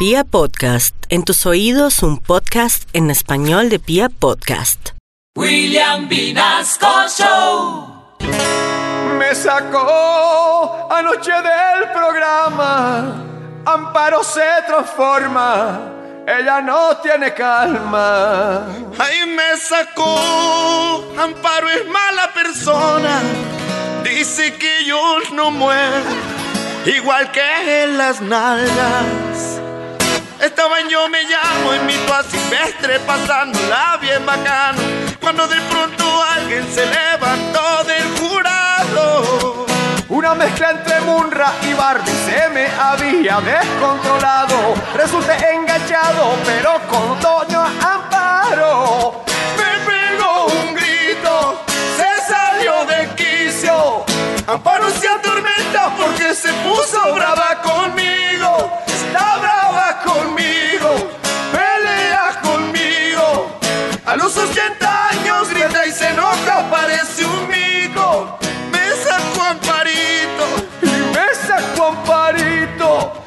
Pia Podcast, en tus oídos un podcast en español de Pia Podcast. William Vinasco Show. Me sacó anoche del programa. Amparo se transforma. Ella no tiene calma. Ahí me sacó. Amparo es mala persona. Dice que yo no muero. Igual que en las nalgas. Yo me llamo en mi toa silvestre pasándola bien bacano Cuando de pronto alguien se levantó del jurado. Una mezcla entre Munra y Barbie se me había descontrolado. Resulté enganchado pero con Doña Amparo. Me pegó un grito, se salió de quicio. Amparo se atormenta porque se puso brava conmigo ット。